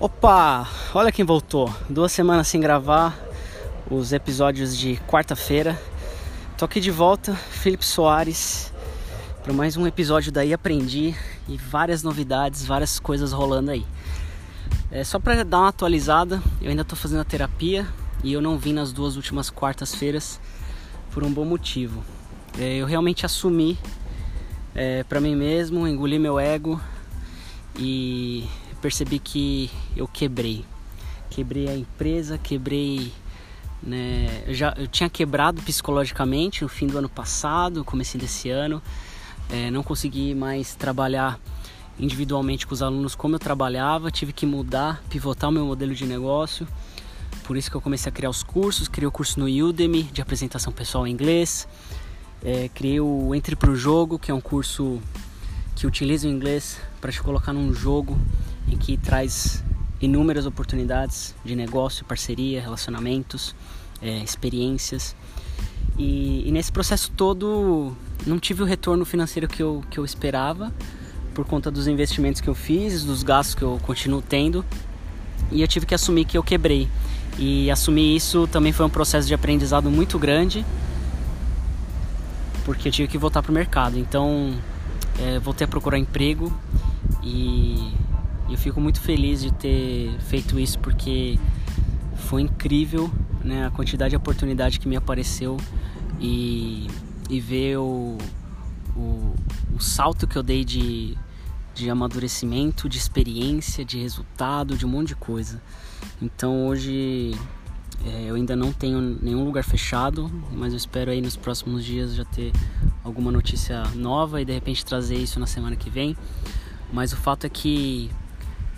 Opa, olha quem voltou. Duas semanas sem gravar os episódios de quarta-feira. Tô aqui de volta, Felipe Soares, para mais um episódio daí aprendi e várias novidades, várias coisas rolando aí. É só para dar uma atualizada, eu ainda tô fazendo a terapia e eu não vim nas duas últimas quartas-feiras por um bom motivo. É, eu realmente assumi é, para mim mesmo, engoli meu ego e percebi que eu quebrei. Quebrei a empresa, quebrei. Né, eu, já, eu tinha quebrado psicologicamente no fim do ano passado, começo desse ano. É, não consegui mais trabalhar individualmente com os alunos como eu trabalhava, tive que mudar, pivotar o meu modelo de negócio. Por isso que eu comecei a criar os cursos, criei o curso no Udemy de apresentação pessoal em inglês, é, criei o Entre Pro Jogo, que é um curso que utiliza o inglês para te colocar num jogo em que traz inúmeras oportunidades de negócio, parceria, relacionamentos, é, experiências. E, e, nesse processo todo não tive o retorno financeiro que eu, que eu esperava por conta dos investimentos que eu fiz, dos gastos que eu continuo tendo. E eu tive que assumir que eu quebrei. E assumir isso também foi um processo de aprendizado muito grande, porque eu tive que voltar para o mercado. Então, é, voltei a procurar emprego e eu fico muito feliz de ter feito isso porque foi incrível né, a quantidade de oportunidade que me apareceu e, e ver o, o, o salto que eu dei de, de amadurecimento, de experiência, de resultado, de um monte de coisa. Então hoje é, eu ainda não tenho nenhum lugar fechado, mas eu espero aí nos próximos dias já ter alguma notícia nova e de repente trazer isso na semana que vem. Mas o fato é que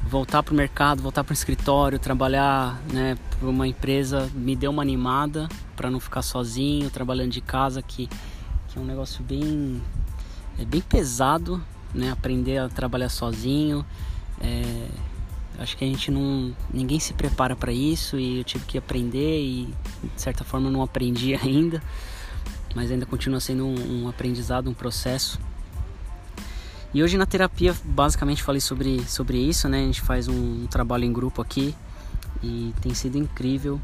voltar para o mercado, voltar para o escritório, trabalhar né, para uma empresa me deu uma animada para não ficar sozinho, trabalhando de casa, que, que é um negócio bem, é bem pesado, né, aprender a trabalhar sozinho. É, acho que a gente não, ninguém se prepara para isso e eu tive que aprender e de certa forma não aprendi ainda, mas ainda continua sendo um, um aprendizado, um processo. E hoje na terapia basicamente falei sobre, sobre isso, né? A gente faz um, trabalho em grupo aqui e tem sido incrível.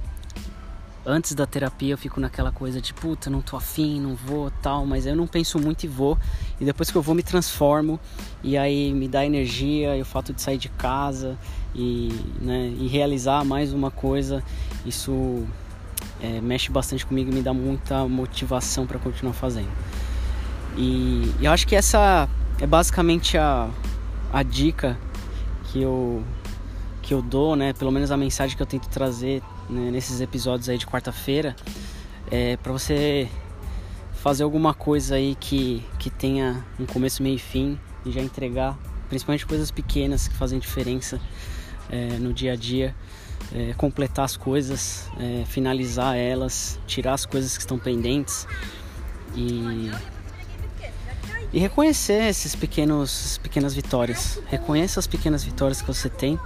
Antes da terapia eu fico naquela coisa de puta, não tô afim, não vou tal, mas eu não penso muito e vou. E depois que eu vou me transformo e aí me dá energia, e o fato de sair de casa e, né, e realizar mais uma coisa, isso é, mexe bastante comigo e me dá muita motivação para continuar fazendo. E, e eu acho que essa é basicamente a, a dica que eu, que eu dou, né? Pelo menos a mensagem que eu tento trazer né, nesses episódios aí de quarta-feira é para você fazer alguma coisa aí que, que tenha um começo, meio e fim e já entregar, principalmente coisas pequenas que fazem diferença é, no dia a dia. É, completar as coisas, é, finalizar elas, tirar as coisas que estão pendentes e e reconhecer esses pequenos pequenas vitórias. Reconheça as pequenas vitórias que você tem.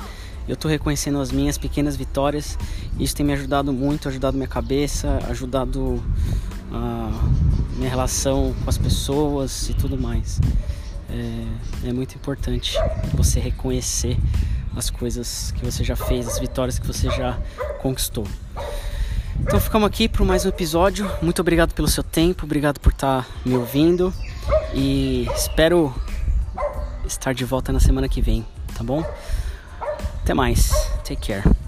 Eu estou reconhecendo as minhas pequenas vitórias. Isso tem me ajudado muito, ajudado minha cabeça, ajudado a minha relação com as pessoas e tudo mais. É, é muito importante você reconhecer as coisas que você já fez, as vitórias que você já conquistou. Então ficamos aqui para mais um episódio. Muito obrigado pelo seu tempo, obrigado por estar tá me ouvindo. E espero estar de volta na semana que vem, tá bom? Até mais. Take care.